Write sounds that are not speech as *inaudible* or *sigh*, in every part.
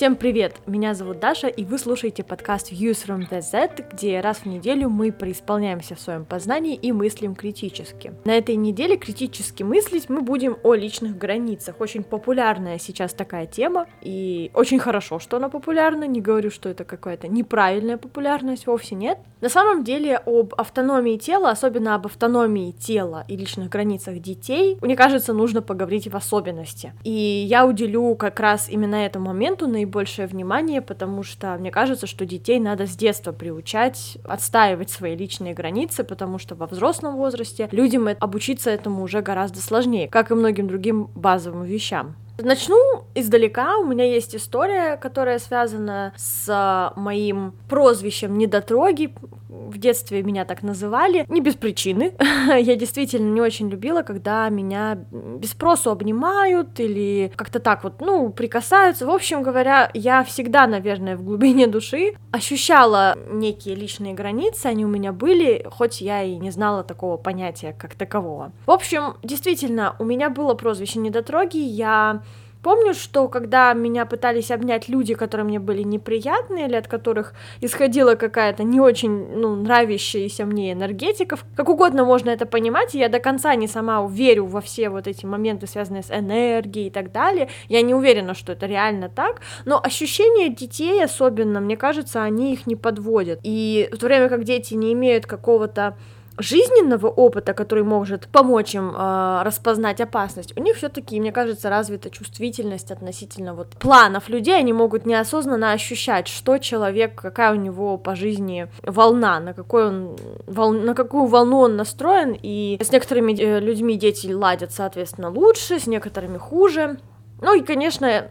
Всем привет! Меня зовут Даша, и вы слушаете подкаст Views from the Z, где раз в неделю мы преисполняемся в своем познании и мыслим критически. На этой неделе критически мыслить мы будем о личных границах. Очень популярная сейчас такая тема, и очень хорошо, что она популярна. Не говорю, что это какая-то неправильная популярность, вовсе нет. На самом деле об автономии тела, особенно об автономии тела и личных границах детей, мне кажется, нужно поговорить в особенности. И я уделю как раз именно этому моменту наибольшее внимание, потому что мне кажется, что детей надо с детства приучать отстаивать свои личные границы, потому что во взрослом возрасте людям обучиться этому уже гораздо сложнее, как и многим другим базовым вещам. Начну издалека. У меня есть история, которая связана с моим прозвищем недотроги. В детстве меня так называли, не без причины. *laughs* Я действительно не очень любила, когда меня без спросу обнимают или как-то так вот, ну, прикасаются. В общем говоря, я всегда, наверное, в глубине души ощущала некие личные границы, они у меня были, хоть я и не знала такого понятия как такового. В общем, действительно, у меня было прозвище недотроги, я Помню, что когда меня пытались обнять люди, которые мне были неприятны, или от которых исходила какая-то не очень, ну, нравящаяся мне энергетика, как угодно можно это понимать, я до конца не сама верю во все вот эти моменты, связанные с энергией и так далее, я не уверена, что это реально так, но ощущения детей особенно, мне кажется, они их не подводят, и в то время как дети не имеют какого-то жизненного опыта, который может помочь им э, распознать опасность, у них все-таки, мне кажется, развита чувствительность относительно вот планов людей, они могут неосознанно ощущать, что человек, какая у него по жизни волна, на какой он вол... на какую волну он настроен, и с некоторыми э, людьми дети ладят, соответственно, лучше, с некоторыми хуже. Ну и, конечно,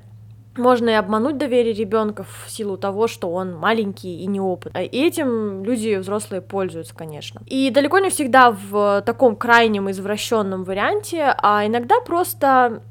можно и обмануть доверие ребенка в силу того, что он маленький и неопытный. И этим люди взрослые пользуются, конечно. И далеко не всегда в таком крайнем извращенном варианте, а иногда просто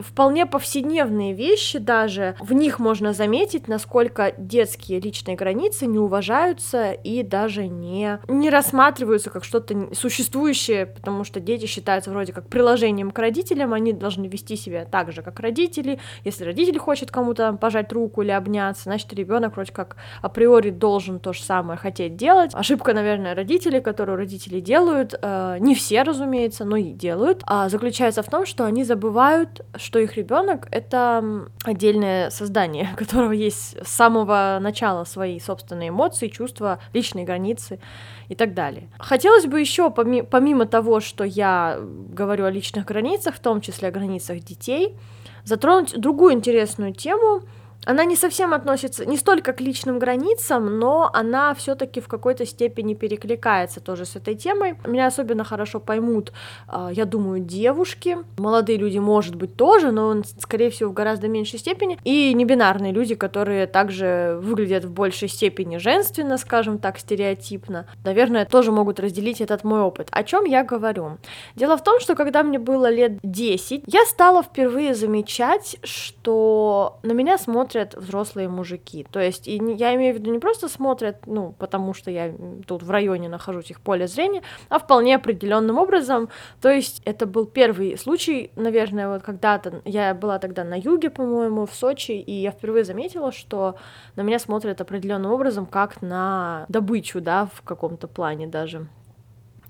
вполне повседневные вещи даже, в них можно заметить, насколько детские личные границы не уважаются и даже не, не рассматриваются как что-то существующее, потому что дети считаются вроде как приложением к родителям, они должны вести себя так же, как родители. Если родитель хочет кому-то пожать руку или обняться, значит, ребенок вроде как априори должен то же самое хотеть делать. Ошибка, наверное, родителей, которую родители делают, э, не все, разумеется, но и делают, а заключается в том, что они забывают, что их ребенок это отдельное создание, *laughs* у которого есть с самого начала свои собственные эмоции, чувства, личные границы и так далее. Хотелось бы еще, помимо того, что я говорю о личных границах, в том числе о границах детей, затронуть другую интересную тему — она не совсем относится не столько к личным границам, но она все-таки в какой-то степени перекликается тоже с этой темой. Меня особенно хорошо поймут, а, я думаю, девушки, молодые люди, может быть, тоже, но, скорее всего, в гораздо меньшей степени, и небинарные люди, которые также выглядят в большей степени женственно, скажем так, стереотипно, наверное, тоже могут разделить этот мой опыт. О чем я говорю? Дело в том, что когда мне было лет 10, я стала впервые замечать, что на меня смотрят смотрят взрослые мужики. То есть, и я имею в виду не просто смотрят, ну, потому что я тут в районе нахожусь их поле зрения, а вполне определенным образом. То есть, это был первый случай, наверное, вот когда-то, я была тогда на юге, по-моему, в Сочи, и я впервые заметила, что на меня смотрят определенным образом, как на добычу, да, в каком-то плане даже.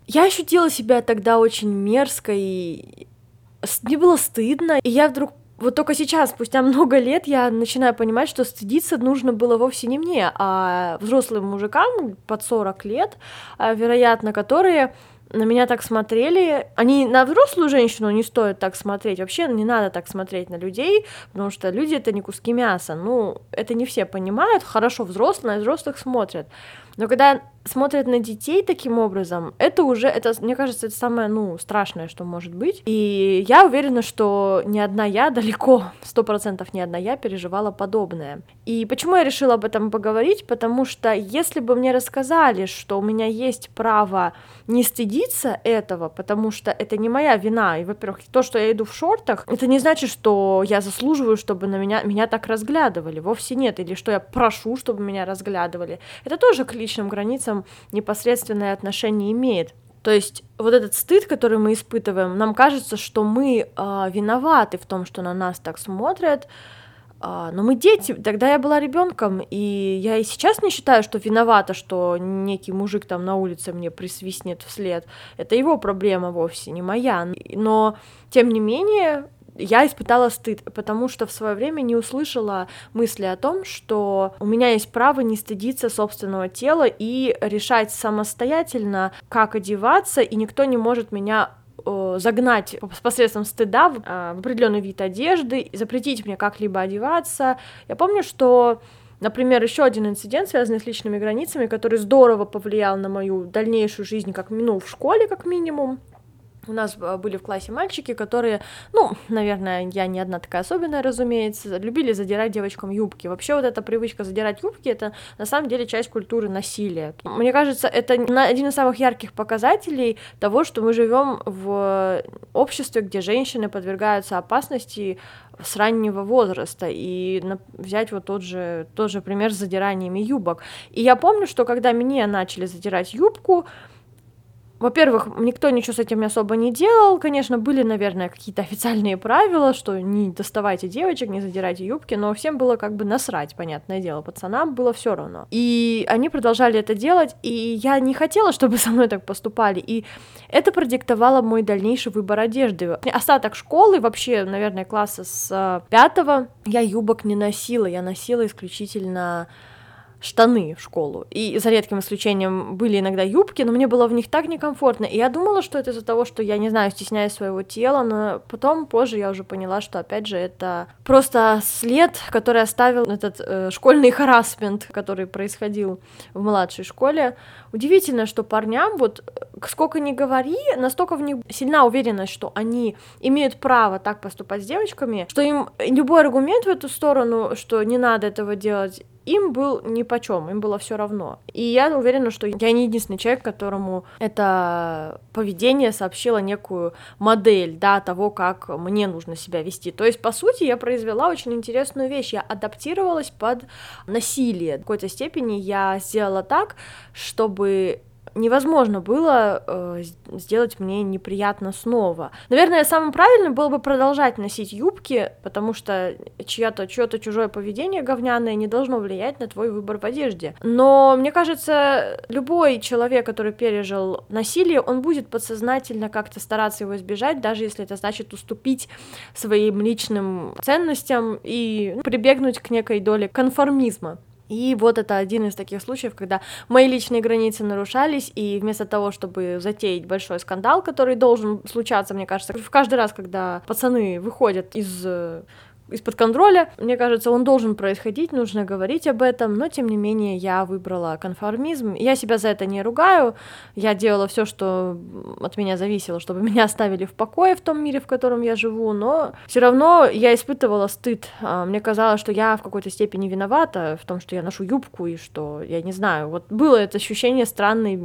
Я ощутила себя тогда очень мерзко и мне было стыдно, и я вдруг вот только сейчас, спустя *laughs* много лет, я начинаю понимать, что стыдиться нужно было вовсе не мне, а взрослым мужикам под 40 лет, а, вероятно, которые на меня так смотрели. Они на взрослую женщину не стоит так смотреть. Вообще не надо так смотреть на людей, потому что люди это не куски мяса. Ну, это не все понимают. Хорошо, взрослые на взрослых смотрят. Но когда смотрят на детей таким образом, это уже, это, мне кажется, это самое, ну, страшное, что может быть. И я уверена, что ни одна я, далеко, сто процентов ни одна я переживала подобное. И почему я решила об этом поговорить? Потому что если бы мне рассказали, что у меня есть право не стыдиться этого, потому что это не моя вина, и, во-первых, то, что я иду в шортах, это не значит, что я заслуживаю, чтобы на меня, меня так разглядывали, вовсе нет, или что я прошу, чтобы меня разглядывали. Это тоже к личным границам непосредственное отношение имеет. То есть вот этот стыд, который мы испытываем, нам кажется, что мы э, виноваты в том, что на нас так смотрят, А, но мы дети, тогда я была ребенком, и я и сейчас не считаю, что виновата, что некий мужик там на улице мне присвистнет вслед. Это его проблема вовсе, не моя. Но, тем не менее, я испытала стыд, потому что в свое время не услышала мысли о том, что у меня есть право не стыдиться собственного тела и решать самостоятельно, как одеваться, и никто не может меня Э, загнать посредством стыда в, в определенный вид одежды, запретить мне как-либо одеваться. Я помню, что Например, еще один инцидент, связанный с личными границами, который здорово повлиял на мою дальнейшую жизнь, как ну, в школе, как минимум. У нас а, были в классе мальчики, которые, ну, наверное, я не одна такая особенная, разумеется, любили задирать девочкам юбки. Вообще вот эта привычка задирать юбки, это на самом деле часть культуры насилия. Мне кажется, это один из самых ярких показателей того, что мы живем в обществе, где женщины подвергаются опасности с раннего возраста и взять вот тот же, тот же пример с задираниями юбок. И я помню, что когда мне начали задирать юбку, во-первых, никто ничего с этим особо не делал. Конечно, были, наверное, какие-то официальные правила, что не доставайте девочек, не задирайте юбки, но всем было как бы насрать, понятное дело. Пацанам было все равно. И они продолжали это делать, и я не хотела, чтобы со мной так поступали. И это продиктовало мой дальнейший выбор одежды. Остаток школы, вообще, наверное, класса с э, пятого, я юбок не носила. Я носила исключительно штаны в школу. И за редким исключением были иногда юбки, но мне было в них так некомфортно. И я думала, что это из-за того, что я, не знаю, стесняюсь своего тела, но потом, позже я уже поняла, что, опять же, это просто след, который оставил этот э, школьный харасмент, который происходил в младшей школе. Удивительно, что парням, вот сколько ни говори, настолько в них сильна уверенность, что они имеют право так поступать с девочками, что им любой аргумент в эту сторону, что не надо этого делать, им был ни по чем, им было все равно. И я уверена, что я не единственный человек, которому это поведение сообщило некую модель, да, того, как мне нужно себя вести. То есть, по сути, я произвела очень интересную вещь. Я адаптировалась под насилие. В какой-то степени я сделала так, чтобы невозможно было э, сделать мне неприятно снова. Наверное, самым правильным было бы продолжать носить юбки, потому что чье-то чье-то чужое поведение говняное не должно влиять на твой выбор в одежде. Но мне кажется, любой человек, который пережил насилие, он будет подсознательно как-то стараться его избежать, даже если это значит уступить своим личным ценностям и прибегнуть к некой доле конформизма. И вот это один из таких случаев, когда мои личные границы нарушались, и вместо того, чтобы затеять большой скандал, который должен случаться, мне кажется, в каждый раз, когда пацаны выходят из э, из-под контроля. Мне кажется, он должен происходить, нужно говорить об этом, но тем не менее я выбрала конформизм. Я себя за это не ругаю, я делала все, что от меня зависело, чтобы *laughs* меня оставили в покое в том мире, в котором я живу, но все равно я испытывала стыд. А, мне казалось, что я в какой-то степени виновата в том, что я ношу юбку и что, я не знаю, вот было это ощущение странной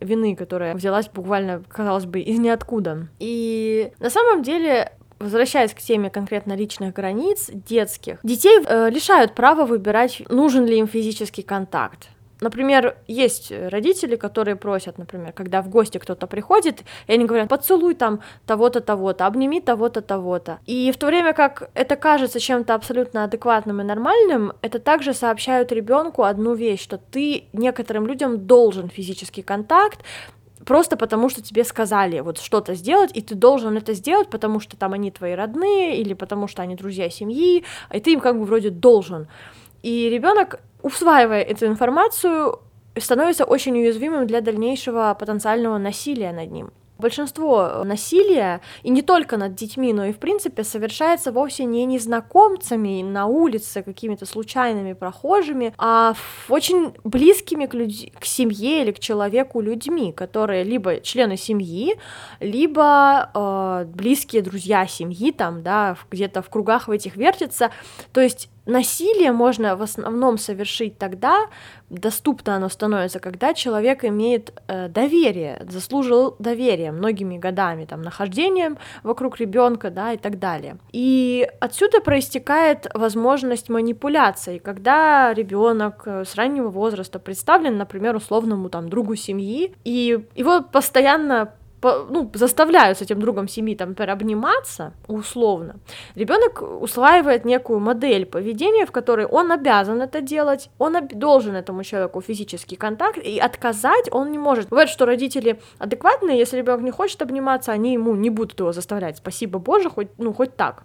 вины, которая взялась буквально, казалось бы, из ниоткуда. И на самом деле возвращаясь к теме конкретно личных границ детских, детей э, лишают права выбирать, нужен ли им физический контакт. Например, есть родители, которые просят, например, когда в гости кто-то приходит, и они говорят, поцелуй там того-то, того-то, обними того-то, того-то. И в то время как это кажется чем-то абсолютно адекватным и нормальным, это также сообщают ребенку одну вещь, что ты некоторым людям должен физический контакт, просто потому что тебе сказали вот что-то сделать, и ты должен это сделать, потому что там они твои родные, или потому что они друзья семьи, и ты им как бы вроде должен. И ребенок, усваивая эту информацию, становится очень уязвимым для дальнейшего потенциального насилия над ним. Большинство насилия, и не только над детьми, но и в принципе, совершается вовсе не незнакомцами на улице, какими-то случайными прохожими, а очень близкими к, люд... к семье или к человеку людьми, которые либо члены семьи, либо э, близкие друзья семьи, там, да, где-то в кругах в этих вертятся. То есть насилие можно в основном совершить тогда, доступно оно становится, когда человек имеет э, доверие, заслужил доверие многими годами, там, нахождением вокруг ребенка, да, и так далее. И отсюда проистекает возможность манипуляции, когда ребенок э, с раннего возраста представлен, например, условному там другу семьи, и его постоянно ну, заставляют с этим другом семьи, там, обниматься, условно, ребенок усваивает некую модель поведения, в которой он обязан это делать, он должен этому человеку физический контакт, и отказать он не может. Бывает, что родители адекватные, если ребенок не хочет обниматься, они ему не будут его заставлять. Спасибо Боже, хоть, ну, хоть так.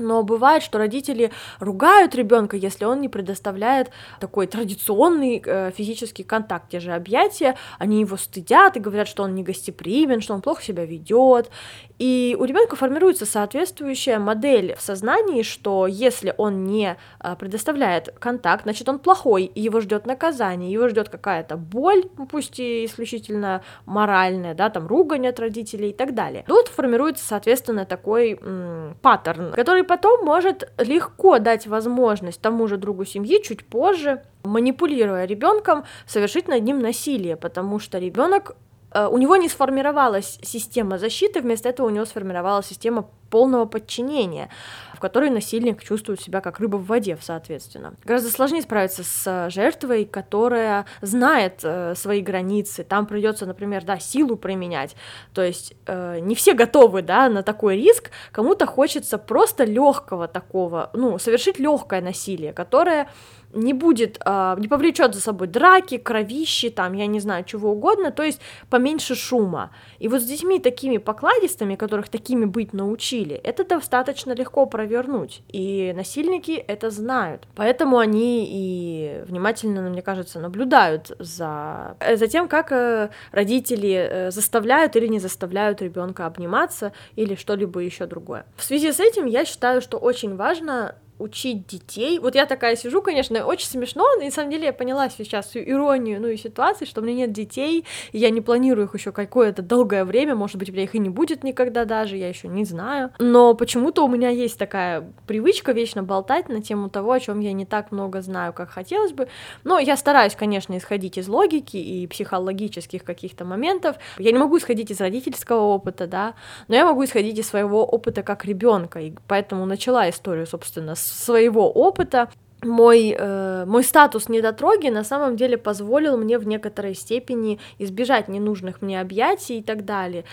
Но бывает, что родители ругают ребенка, если он не предоставляет такой традиционный э, физический контакт, те же объятия, они его стыдят и говорят, что он не гостеприимен, что он плохо себя ведет. И у ребенка формируется соответствующая модель в сознании, что если он не э, предоставляет контакт, значит он плохой, и его ждет наказание, его ждет какая-то боль, пусть и исключительно моральная, да, там ругань от родителей и так далее. Тут формируется, соответственно, такой м- паттерн, который потом может легко дать возможность тому же другу семьи чуть позже, манипулируя ребенком, совершить над ним насилие, потому что ребенок у него не сформировалась система защиты, вместо этого у него сформировалась система полного подчинения, в которой насильник чувствует себя как рыба в воде, соответственно. Гораздо сложнее справиться с жертвой, которая знает э, свои границы. Там придется, например, да, силу применять. То есть э, не все готовы, да, на такой риск. Кому-то хочется просто легкого такого, ну, совершить легкое насилие, которое не будет, э, не повлечет за собой драки, кровищи, там, я не знаю, чего угодно, то есть поменьше шума. И вот с детьми такими покладистыми, которых такими быть научили, это достаточно легко провернуть, и насильники это знают. Поэтому они и внимательно, мне кажется, наблюдают за, за тем, как э, родители э, заставляют или не заставляют ребенка обниматься или что-либо еще другое. В связи с этим я считаю, что очень важно учить детей. Вот я такая сижу, конечно, очень смешно, но на самом деле я поняла сейчас всю иронию, ну и ситуации, что у меня нет детей, и я не планирую их еще какое-то долгое время, может быть, у меня их и не будет никогда даже, я еще не знаю. Но почему-то у меня есть такая привычка вечно болтать на тему того, о чем я не так много знаю, как хотелось бы. Но я стараюсь, конечно, исходить из логики и психологических каких-то моментов. Я не могу исходить из родительского опыта, да, но я могу исходить из своего опыта как ребенка, и поэтому начала историю, собственно, с своего опыта мой, э, мой статус недотроги на самом деле позволил мне в некоторой степени избежать ненужных мне объятий и так далее.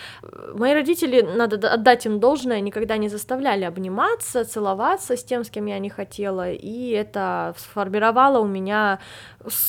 Мои родители, надо отдать им должное, никогда не заставляли обниматься, целоваться с тем, с кем я не хотела, и это сформировало у меня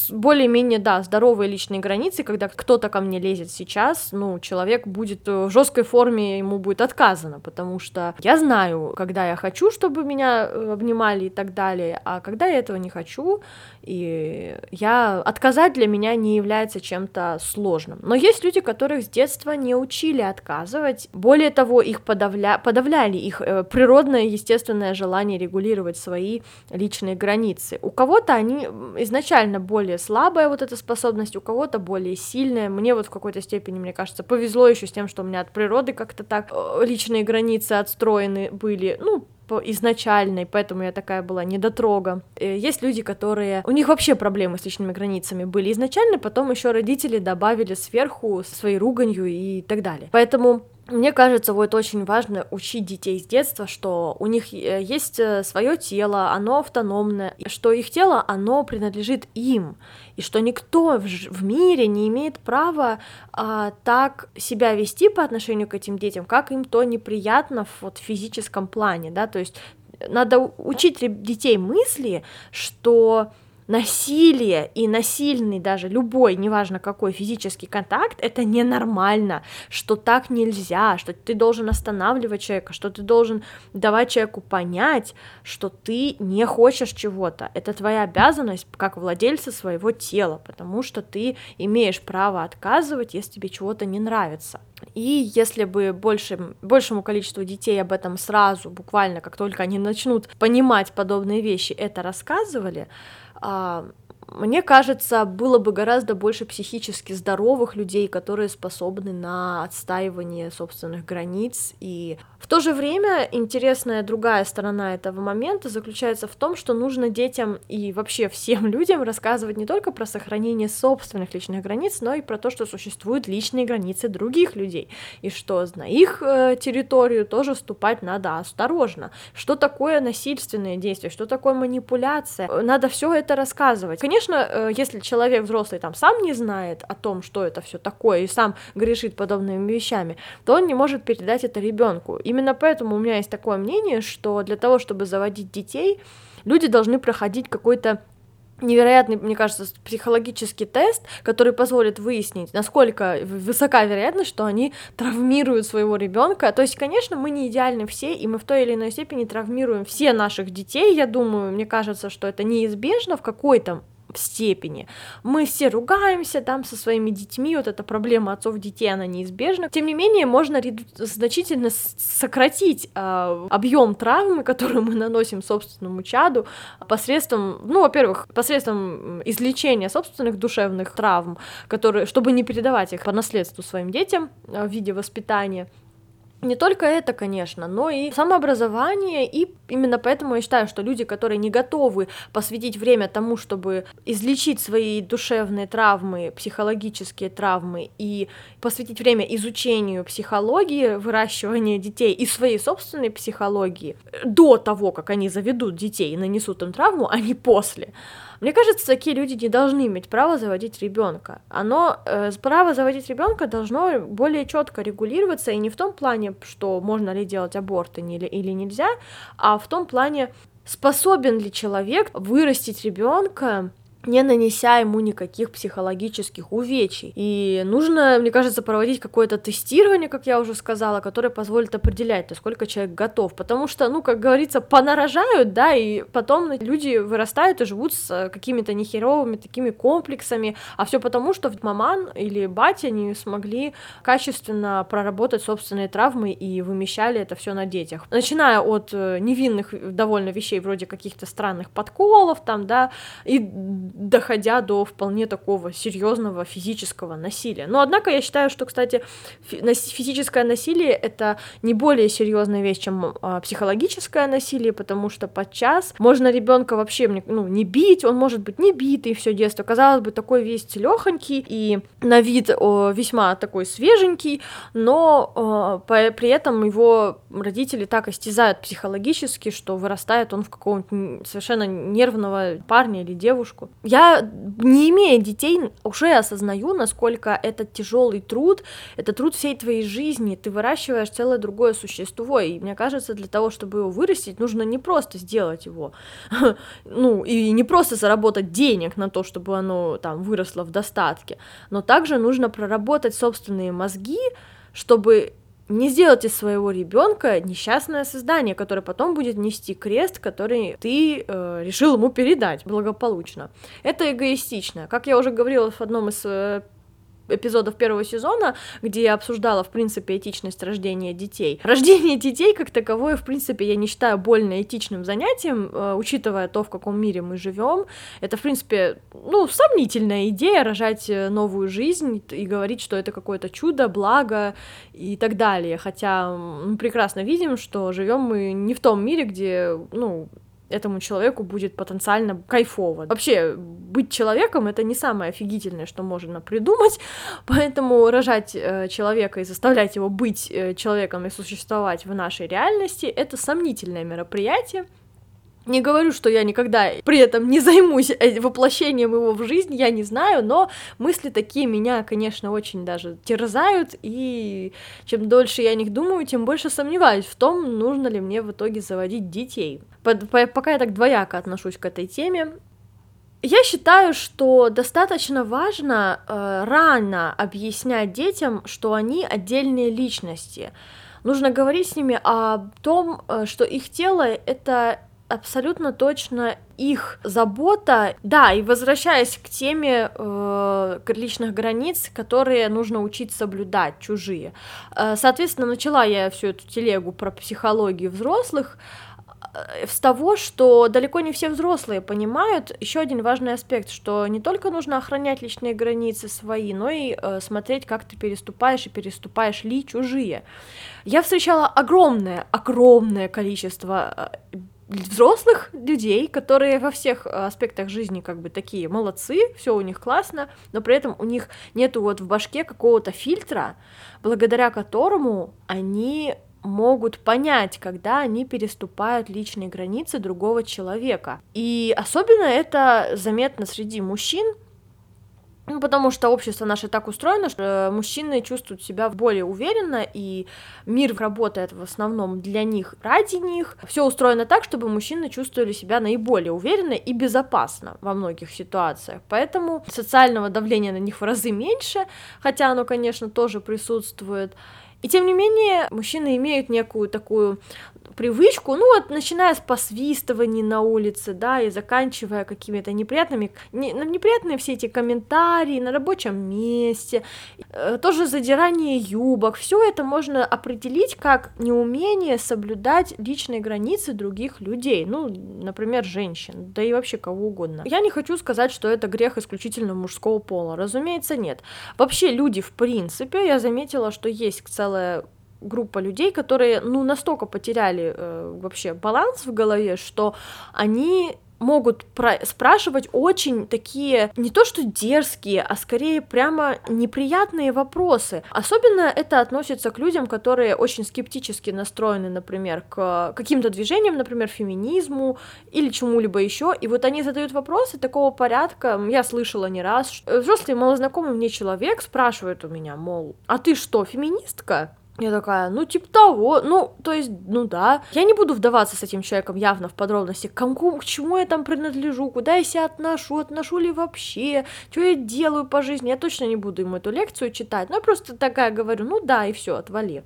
более-менее, да, здоровые личные границы, когда кто-то ко мне лезет сейчас, ну, человек будет в жесткой форме, ему будет отказано, потому что я знаю, когда я хочу, чтобы меня э, обнимали и так далее, а когда этого не хочу, и я отказать для меня не является чем-то сложным. Но есть люди, которых с детства не учили отказывать, более того, их подавля... подавляли их э, природное, естественное желание регулировать свои личные границы. У кого-то они изначально более слабая вот эта способность, у кого-то более сильная. Мне вот в какой-то степени, мне кажется, повезло еще с тем, что у меня от природы как-то так э, личные границы отстроены были. Ну, изначальной, поэтому я такая была недотрога. Э, есть люди, которые... У них вообще проблемы с личными границами были изначально, потом еще родители добавили сверху своей руганью и так далее. Поэтому мне кажется, вот очень важно учить детей с детства, что у них э, есть э, свое тело, оно автономное, что их тело, оно принадлежит им, и что никто в, мире не имеет права а, так себя вести по отношению к этим детям, как им то неприятно в вот, физическом плане, да, то есть надо учить детей мысли, что насилие и насильный даже любой, неважно какой физический контакт, это ненормально, что так нельзя, что ты должен останавливать человека, что ты должен давать человеку понять, что ты не хочешь чего-то. Это твоя обязанность как владельца своего тела, потому что ты имеешь право отказывать, если тебе чего-то не нравится. И если бы больше, большему количеству детей об этом сразу, буквально как только они начнут понимать подобные вещи, это рассказывали, а, мне кажется, было бы гораздо больше психически здоровых людей, которые способны на отстаивание собственных границ. И в то же время интересная другая сторона этого момента заключается в том, что нужно детям и вообще всем *laughs* людям рассказывать не только про сохранение собственных личных границ, но и про то, что существуют личные границы других людей, и что на их э, территорию тоже вступать надо осторожно. Что такое насильственные действия, что такое манипуляция, надо все это рассказывать. Конечно, конечно, э, если человек взрослый там сам не знает о том, что это все такое, и сам грешит подобными вещами, то он не может передать это ребенку. Именно поэтому у меня есть такое мнение, что для того, чтобы заводить детей, люди должны проходить какой-то невероятный, мне кажется, психологический тест, который позволит выяснить, насколько высока вероятность, что они травмируют своего ребенка. То есть, конечно, мы не идеальны все, и мы в той или иной степени травмируем все наших детей. Я думаю, мне кажется, что это неизбежно в какой-то степени. Мы все ругаемся там со своими детьми, вот эта проблема отцов детей, она неизбежна. Тем не менее, можно значительно сократить э, объем травмы, *laughs* которую мы наносим собственному чаду посредством, ну, во-первых, посредством излечения собственных душевных травм, которые, чтобы не передавать их по наследству своим детям э, в виде воспитания, не только это, конечно, но и самообразование, и именно поэтому я считаю, что люди, которые не готовы посвятить время тому, чтобы излечить свои душевные травмы, психологические травмы, и посвятить время изучению психологии, выращивания детей и своей собственной психологии, до того, как они заведут детей и нанесут им травму, а не после, мне кажется, такие люди не должны иметь право заводить ребенка. Оно э, право заводить ребенка должно более четко регулироваться и не в том плане, что можно ли делать аборты или, или нельзя, а в том плане, способен ли человек вырастить ребенка не нанеся ему никаких психологических увечий. И нужно, мне кажется, проводить какое-то тестирование, как я уже сказала, которое позволит определять, насколько человек готов. Потому что, ну, как говорится, понарожают, да, и потом люди вырастают и живут с какими-то нехеровыми такими комплексами, а все потому, что маман или батя не смогли качественно проработать собственные травмы и вымещали это все на детях. Начиная от э, невинных довольно вещей, вроде каких-то странных подколов, там, да, и доходя до вполне такого серьезного физического насилия. Но однако я считаю, что, кстати, физическое насилие это не более серьезная вещь, чем а, психологическое насилие, потому что подчас можно ребенка вообще ну, не бить, он может быть не битый все детство. Казалось бы, такой весь целехонький и на вид весьма такой свеженький, но по, при этом его родители так истязают психологически, что вырастает он в какого-нибудь совершенно нервного парня или девушку. Я, не имея детей, уже осознаю, насколько это тяжелый труд, это труд всей твоей жизни, ты выращиваешь целое другое существо, и мне кажется, для того, чтобы его вырастить, нужно не просто сделать его, *laughs* ну, и не просто заработать денег на то, чтобы оно там выросло в достатке, но также нужно проработать собственные мозги, чтобы не сделать из своего ребенка несчастное создание, которое потом будет нести крест, который ты э, решил ему передать благополучно. Это эгоистично. Как я уже говорила в одном из э, эпизодов первого сезона, где я обсуждала, в принципе, этичность рождения детей. Рождение детей, как таковое, в принципе, я не считаю больно этичным занятием, э, учитывая то, в каком мире мы живем. Это, в принципе, ну, сомнительная идея рожать э, новую жизнь и говорить, что это какое-то чудо, благо и так далее. Хотя мы прекрасно видим, что живем мы не в том мире, где, ну, этому человеку будет потенциально кайфово. Вообще, быть человеком — это не самое офигительное, что можно придумать, *laughs* поэтому рожать э, человека и заставлять его быть э, человеком и существовать в нашей реальности — это сомнительное мероприятие, не говорю, что я никогда при этом не займусь э, воплощением его в жизнь, я не знаю, но мысли такие меня, конечно, очень даже терзают, и чем дольше я о них думаю, тем больше сомневаюсь в том, нужно ли мне в итоге заводить детей. Пока я так двояко отношусь к этой теме, я считаю, что достаточно важно э, рано объяснять детям, что они отдельные личности. Нужно говорить с ними о том, э, что их тело это абсолютно точно их забота. Да, и возвращаясь к теме э, личных границ, которые нужно учить соблюдать, чужие. Э, соответственно, начала я всю эту телегу про психологию взрослых э, с того, что далеко не все взрослые понимают еще один важный аспект, что не только нужно охранять личные границы свои, но и э, смотреть, как ты переступаешь и переступаешь ли чужие. Я встречала огромное, огромное количество э, взрослых людей, которые во всех э, аспектах жизни как бы такие молодцы, все у них классно, но при этом у них нету вот в башке какого-то фильтра, благодаря которому они могут понять, когда они переступают личные границы другого человека. И особенно это заметно среди мужчин, ну, потому что общество наше так устроено, что мужчины чувствуют себя более уверенно, и мир работает в основном для них, ради них. Все устроено так, чтобы мужчины чувствовали себя наиболее уверенно и безопасно во многих ситуациях. Поэтому социального давления на них в разы меньше, хотя оно, конечно, тоже присутствует. И тем не менее, мужчины имеют некую такую привычку, ну вот, начиная с посвистываний на улице, да, и заканчивая какими-то неприятными, не, ну, неприятные все эти комментарии на рабочем месте, э, тоже задирание юбок, все это можно определить как неумение соблюдать личные границы других людей, ну, например, женщин, да и вообще кого угодно. Я не хочу сказать, что это грех исключительно мужского пола, разумеется, нет. Вообще люди, в принципе, я заметила, что есть целая группа людей, которые, ну, настолько потеряли э, вообще баланс в голове, что они могут спрашивать очень такие, не то что дерзкие, а скорее прямо неприятные вопросы. Особенно это относится к людям, которые очень скептически настроены, например, к каким-то движениям, например, феминизму или чему-либо еще. И вот они задают вопросы такого порядка, я слышала не раз. Взрослый малознакомый мне человек спрашивает у меня, мол, а ты что, феминистка? Я такая, ну, типа того, ну, то есть, ну да. Я не буду вдаваться с этим человеком явно в подробности, к кому, к чему я там принадлежу, куда я себя отношу, отношу ли вообще, что я делаю по жизни. Я точно не буду ему эту лекцию читать, но я просто такая говорю, ну да, и все, отвали.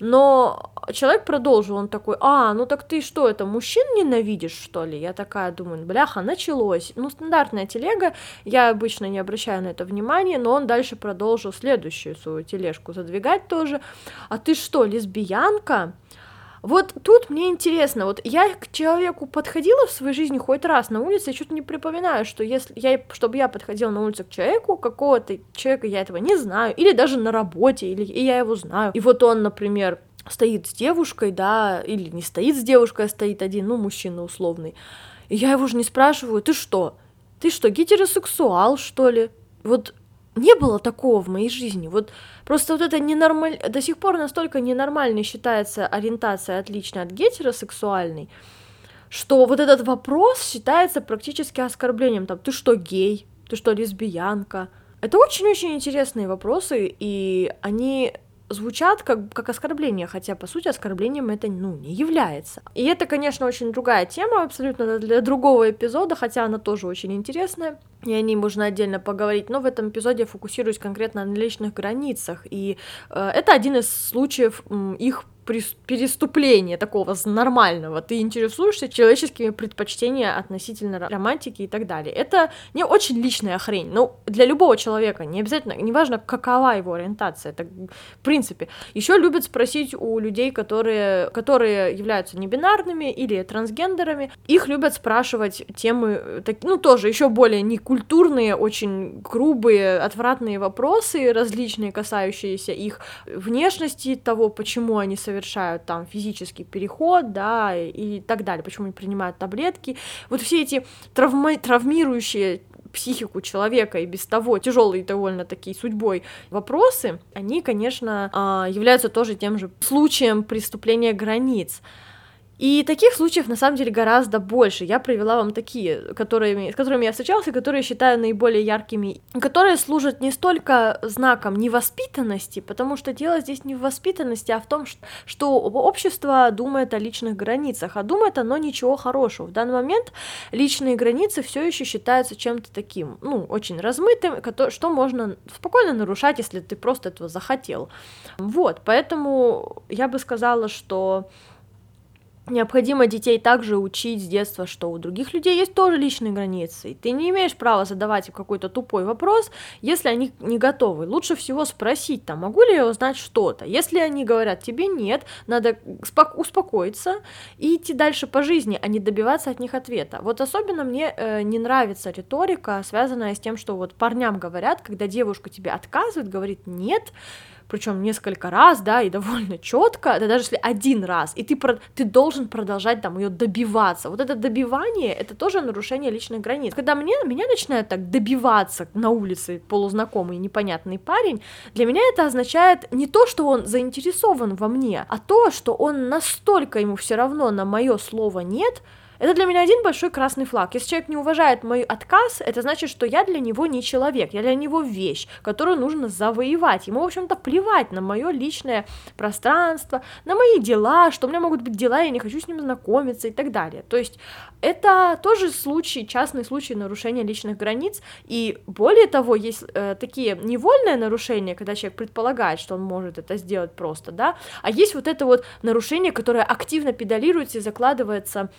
Но человек продолжил, он такой, а, ну так ты что, это мужчин ненавидишь, что ли? Я такая думаю, бляха, началось. Ну, стандартная телега, я обычно не обращаю на это внимания, но он дальше продолжил следующую свою тележку задвигать тоже а ты что, лесбиянка? Вот тут мне интересно, вот я к человеку подходила в своей жизни хоть раз на улице, я что-то не припоминаю, что если я, чтобы я подходила на улице к человеку, какого-то человека я этого не знаю, или даже на работе, или и я его знаю, и вот он, например, стоит с девушкой, да, или не стоит с девушкой, а стоит один, ну, мужчина условный, и я его уже не спрашиваю, ты что, ты что, гетеросексуал, что ли? Вот не было такого в моей жизни. Вот просто вот это ненормаль... до сих пор настолько ненормальной считается ориентация отличная от гетеросексуальной, что вот этот вопрос считается практически оскорблением. Там, ты что, гей? Ты что, лесбиянка? Это очень-очень интересные вопросы, и они звучат как, как оскорбление, хотя, по сути, оскорблением это, ну, не является. И это, конечно, очень другая тема, абсолютно для другого эпизода, хотя она тоже очень интересная, и о ней можно отдельно поговорить, но в этом эпизоде я фокусируюсь конкретно на личных границах, и э, это один из случаев э, их переступления такого нормального. Ты интересуешься человеческими предпочтениями относительно романтики и так далее. Это не очень личная хрень. Ну, для любого человека, не обязательно, неважно, какова его ориентация. Это, в принципе. Еще любят спросить у людей, которые, которые являются небинарными или трансгендерами, их любят спрашивать темы, так, ну, тоже еще более некультурные, очень грубые, отвратные вопросы различные, касающиеся их внешности, того, почему они совершают совершают там физический переход, да, и так далее, почему не принимают таблетки. Вот все эти травма... травмирующие психику человека и без того тяжелые довольно такие судьбой вопросы, они, конечно, а, являются тоже тем же случаем преступления границ. И таких случаев на самом деле гораздо больше. Я привела вам такие, которыми, с которыми я встречался, которые считаю наиболее яркими, которые служат не столько знаком невоспитанности, потому что дело здесь не в воспитанности, а в том, что общество думает о личных границах, а думает оно ничего хорошего. В данный момент личные границы все еще считаются чем-то таким, ну, очень размытым, что можно спокойно нарушать, если ты просто этого захотел. Вот, поэтому я бы сказала, что Необходимо детей также учить с детства, что у других людей есть тоже личные границы, и ты не имеешь права задавать им какой-то тупой вопрос, если они не готовы. Лучше всего спросить, там, могу ли я узнать что-то. Если они говорят тебе нет, надо успокоиться и идти дальше по жизни, а не добиваться от них ответа. Вот особенно мне э, не нравится риторика, связанная с тем, что вот парням говорят, когда девушка тебе отказывает, говорит нет, причем несколько раз, да, и довольно четко, это даже если один раз, и ты, про, ты должен продолжать там ее добиваться. Вот это добивание, это тоже нарушение личных границ. Когда мне, меня начинают так добиваться на улице полузнакомый непонятный парень, для меня это означает не то, что он заинтересован во мне, а то, что он настолько ему все равно на мое слово нет, это для меня один большой красный флаг. Если человек не уважает мой отказ, это значит, что я для него не человек, я для него вещь, которую нужно завоевать. Ему, в общем-то, плевать на мое личное пространство, на мои дела, что у меня могут быть дела, я не хочу с ним знакомиться и так далее. То есть это тоже случай, частный случай нарушения личных границ, и более того, есть э, такие невольные нарушения, когда человек предполагает, что он может это сделать просто, да, а есть вот это вот нарушение, которое активно педалируется и закладывается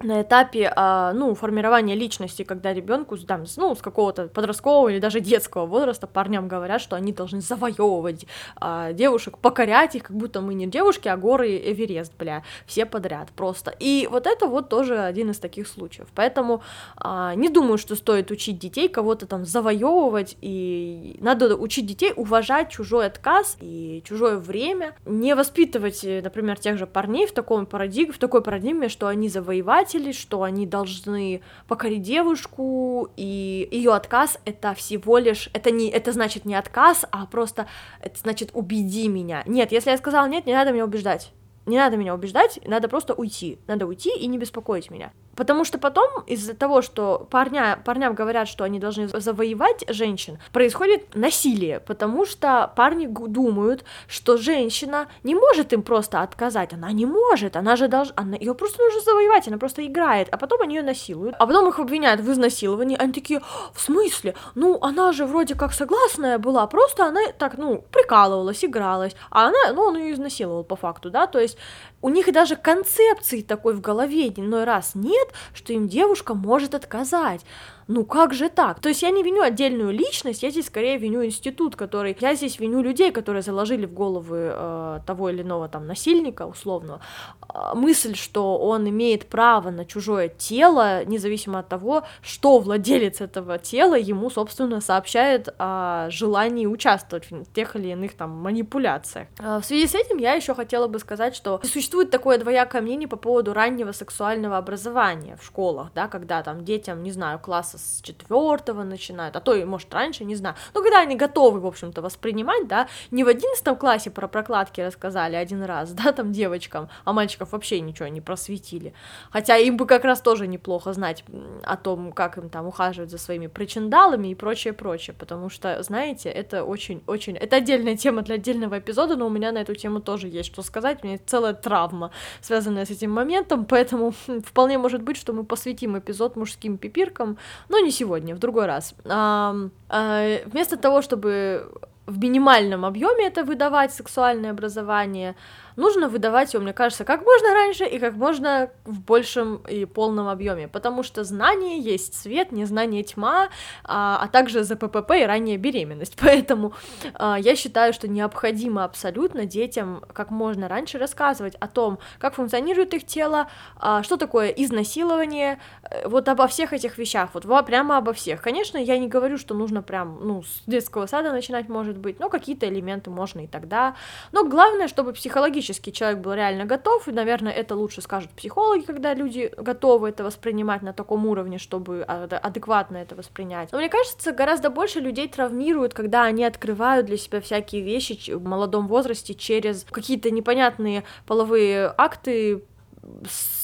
на этапе, а, ну, формирования личности, когда ребенку, ну, с какого-то подросткового или даже детского возраста парням говорят, что они должны завоевывать а, девушек, покорять их, как будто мы не девушки, а горы Эверест, бля, все подряд просто. И вот это вот тоже один из таких случаев. Поэтому а, не думаю, что стоит учить детей кого-то там завоевывать, и надо учить детей уважать чужой отказ и чужое время, не воспитывать, например, тех же парней в таком парадигме, в такой парадигме, что они завоевать воспитатели, что они должны покорить девушку, и ее отказ это всего лишь, это не, это значит не отказ, а просто это значит убеди меня. Нет, если я сказала нет, не надо меня убеждать. Не надо меня убеждать, надо просто уйти. Надо уйти и не беспокоить меня. Потому что потом из-за того, что парня, парням говорят, что они должны завоевать женщин, происходит насилие, потому что парни думают, что женщина не может им просто отказать, она не может, она же должна, ее просто нужно завоевать, она просто играет, а потом они ее насилуют, а потом их обвиняют в изнасиловании, они такие, в смысле? Ну, она же вроде как согласная была, просто она так, ну, прикалывалась, игралась, а она, ну, он ее изнасиловал по факту, да, то есть у них даже концепции такой в голове иной раз нет, что им девушка может отказать ну как же так? То есть я не виню отдельную личность, я здесь скорее виню институт, который... Я здесь виню людей, которые заложили в головы э, того или иного там насильника, условно, э, мысль, что он имеет право на чужое тело, независимо от того, что владелец этого тела ему, собственно, сообщает о желании участвовать в тех или иных там манипуляциях. Э, в связи с этим я еще хотела бы сказать, что существует такое двоякое мнение по поводу раннего сексуального образования в школах, да, когда там детям, не знаю, класса с четвертого начинают, а то и, может, раньше, не знаю. Но когда они готовы, в общем-то, воспринимать, да, не в одиннадцатом классе про прокладки рассказали один раз, *laughs* да, там девочкам, а мальчиков вообще ничего не просветили. Хотя им бы как раз тоже неплохо знать о том, как им там ухаживать за своими причиндалами и прочее, прочее, потому что, знаете, это очень-очень... Это отдельная тема для отдельного эпизода, но у меня на эту тему тоже есть что сказать, у меня целая травма, связанная с этим моментом, поэтому *laughs* вполне может быть, что мы посвятим эпизод мужским пипиркам, но не сегодня, в другой раз. А, а, вместо того, чтобы в минимальном объеме это выдавать сексуальное образование, нужно выдавать его, мне кажется, как можно раньше и как можно в большем и полном объеме, потому что знание есть свет, незнание тьма, а, а также ЗППП и ранняя беременность, *laughs* поэтому а, я считаю, что необходимо абсолютно детям как можно раньше рассказывать о том, как функционирует их тело, а, что такое изнасилование, э, вот обо всех этих вещах, вот прямо обо всех. Конечно, я не говорю, что нужно прям, ну, с детского сада начинать, может быть, но какие-то элементы можно и тогда, но главное, чтобы психологически психологически человек был реально готов, и, наверное, это лучше скажут психологи, когда люди готовы это воспринимать на таком уровне, чтобы адекватно это воспринять. Но мне кажется, гораздо больше людей травмируют, когда они открывают для себя всякие вещи в молодом возрасте через какие-то непонятные половые акты,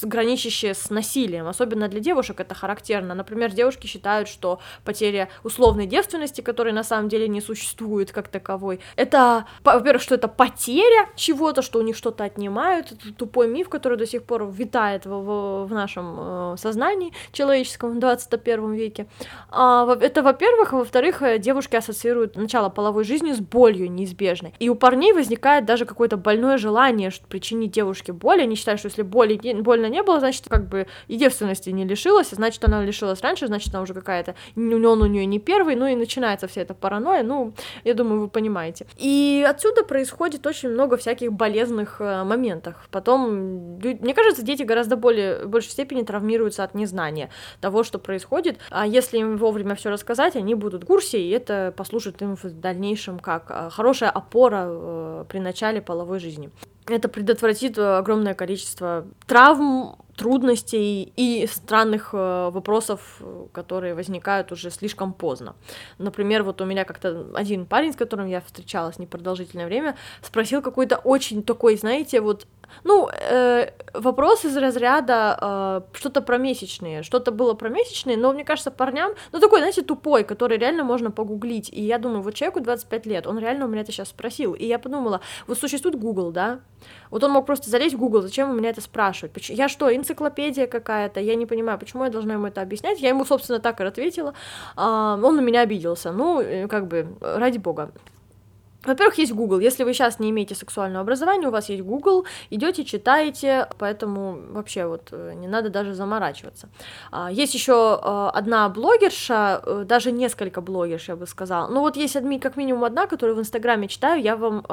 граничащее с насилием. Особенно для девушек это характерно. Например, девушки считают, что потеря условной девственности, которой на самом деле не существует как таковой, это, во-первых, что это потеря чего-то, что у них что-то отнимают. Это тупой миф, который до сих пор витает в, в, в нашем э, сознании человеческом в 21 веке. А, это, во-первых. Во-вторых, э, девушки ассоциируют начало половой жизни с болью неизбежной. И у парней возникает даже какое-то больное желание причинить девушке боль. Они считают, что если боль больно не было, значит, как бы и девственности не лишилась, значит, она лишилась раньше, значит, она уже какая-то, он у нее не первый, ну и начинается вся эта паранойя, ну, я думаю, вы понимаете. И отсюда происходит очень много всяких болезненных э, моментов. Потом, мне кажется, дети гораздо более, в большей степени травмируются от незнания того, что происходит, а если им вовремя все рассказать, они будут в курсе, и это послужит им в дальнейшем как э, хорошая опора э, при начале половой жизни. Это предотвратит огромное количество травм, трудностей и странных э, вопросов, которые возникают уже слишком поздно. Например, вот у меня как-то один парень, с которым я встречалась непродолжительное время, спросил какой-то очень такой, знаете, вот ну, э, вопрос из разряда э, что-то про месячные. Что-то было про месячные, но мне кажется, парням, ну, такой, знаете, тупой, который реально можно погуглить. И я думаю, вот человеку 25 лет, он реально у меня это сейчас спросил. И я подумала, вот существует Google, да? Вот он мог просто залезть в Google, зачем у меня это спрашивать? Я что, энциклопедия какая-то? Я не понимаю, почему я должна ему это объяснять? Я ему, собственно, так и ответила. Э, он на меня обиделся. Ну, э, как бы, ради бога. Во-первых, есть Google. Если вы сейчас не имеете сексуального образования, у вас есть Google, идете, читаете, поэтому вообще вот э, не надо даже заморачиваться. А, есть еще э, одна блогерша, э, даже несколько блогерш, я бы сказала. Ну вот есть как минимум одна, которую в Инстаграме читаю, я вам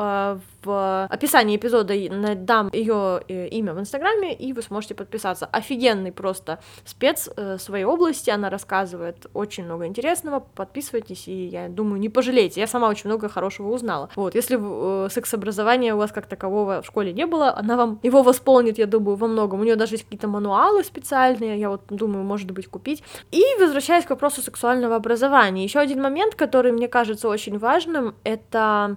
в описании эпизода дам ее имя в Инстаграме, и вы сможете подписаться. Офигенный просто спец своей области, она рассказывает очень много интересного, подписывайтесь, и я думаю, не пожалеете. Я сама очень много хорошего узнала знала. Вот, если э, секс-образования у вас как такового в школе не было, она вам его восполнит, я думаю, во многом. У нее даже есть какие-то мануалы специальные, я вот думаю, может быть, купить. И возвращаясь к вопросу сексуального образования, еще один момент, который мне кажется очень важным, это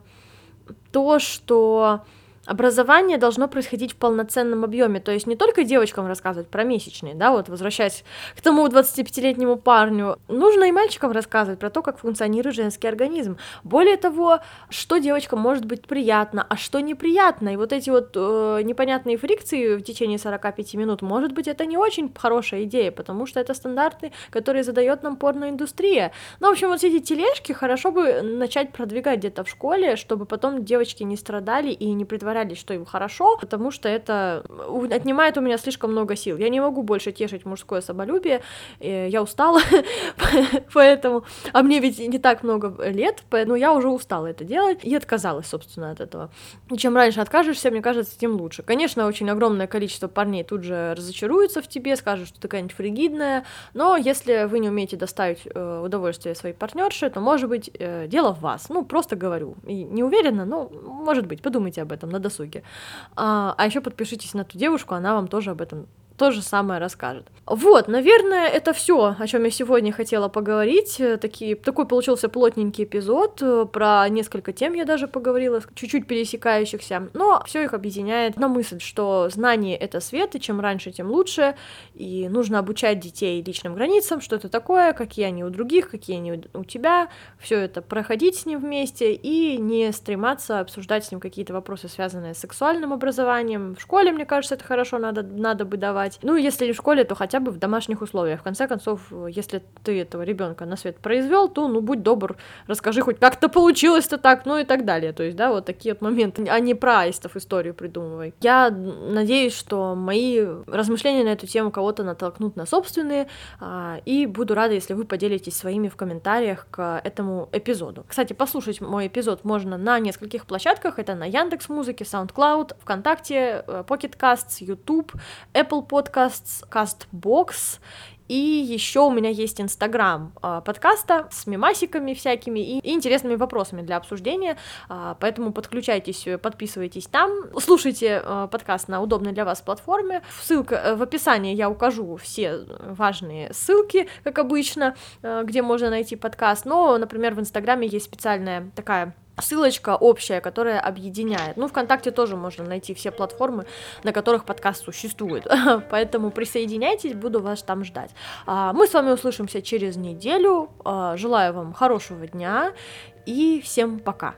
то, что образование должно происходить в полноценном объеме, то есть не только девочкам рассказывать про месячные, да, вот возвращаясь к тому 25-летнему парню, нужно и мальчикам рассказывать про то, как функционирует женский организм. Более того, что девочкам может быть приятно, а что неприятно, и вот эти вот э, непонятные фрикции в течение 45 минут, может быть, это не очень хорошая идея, потому что это стандарты, которые задает нам порноиндустрия. Ну, в общем, вот эти тележки хорошо бы начать продвигать где-то в школе, чтобы потом девочки не страдали и не притворялись притворялись, что им хорошо, потому что это отнимает у меня слишком много сил. Я не могу больше тешить мужское самолюбие, я устала, *laughs* поэтому, а мне ведь не так много лет, поэтому я уже устала это делать и отказалась, собственно, от этого. И чем раньше откажешься, мне кажется, тем лучше. Конечно, очень огромное количество парней тут же разочаруются в тебе, скажут, что ты какая-нибудь фригидная, но если вы не умеете доставить э, удовольствие своей партнерши, то, может быть, э, дело в вас. Ну, просто говорю. И не уверена, но, может быть, подумайте об этом, надо досуге. А, а еще подпишитесь на ту девушку, она вам тоже об этом то же самое расскажет. Вот, наверное, это все, о чем я сегодня хотела поговорить. Такие, такой получился плотненький эпизод. Про несколько тем я даже поговорила, чуть-чуть пересекающихся. Но все их объединяет на мысль, что знание это свет, и чем раньше, тем лучше. И нужно обучать детей личным границам, что это такое, какие они у других, какие они у тебя. Все это проходить с ним вместе и не стрематься обсуждать с ним какие-то вопросы, связанные с сексуальным образованием. В школе, мне кажется, это хорошо надо, надо бы давать давать. Ну, если не в школе, то хотя бы в домашних условиях. В конце концов, если ты этого ребенка на свет произвел, то, ну, будь добр, расскажи хоть как-то получилось-то так, ну и так далее. То есть, да, вот такие вот моменты, а не про аистов историю придумывай. Я надеюсь, что мои размышления на эту тему кого-то натолкнут на собственные, а, и буду рада, если вы поделитесь своими в комментариях к этому эпизоду. Кстати, послушать мой эпизод можно на нескольких площадках. Это на Яндекс Музыке, SoundCloud, ВКонтакте, э, Pocket Casts, YouTube, Apple Podcasts, CastBox и еще у меня есть инстаграм э, подкаста с мемасиками всякими и, интересными вопросами для обсуждения, э, поэтому подключайтесь, подписывайтесь там, слушайте э, подкаст на удобной для вас платформе. Ссылка в описании я укажу все важные ссылки, как обычно, э, где можно найти подкаст, но, например, в инстаграме есть специальная такая ссылочка общая, которая объединяет. Ну, ВКонтакте тоже можно найти все платформы, на которых подкаст существует. *laughs* Поэтому присоединяйтесь, буду вас там ждать. А, мы с вами услышимся через неделю. А, желаю вам хорошего дня и всем пока.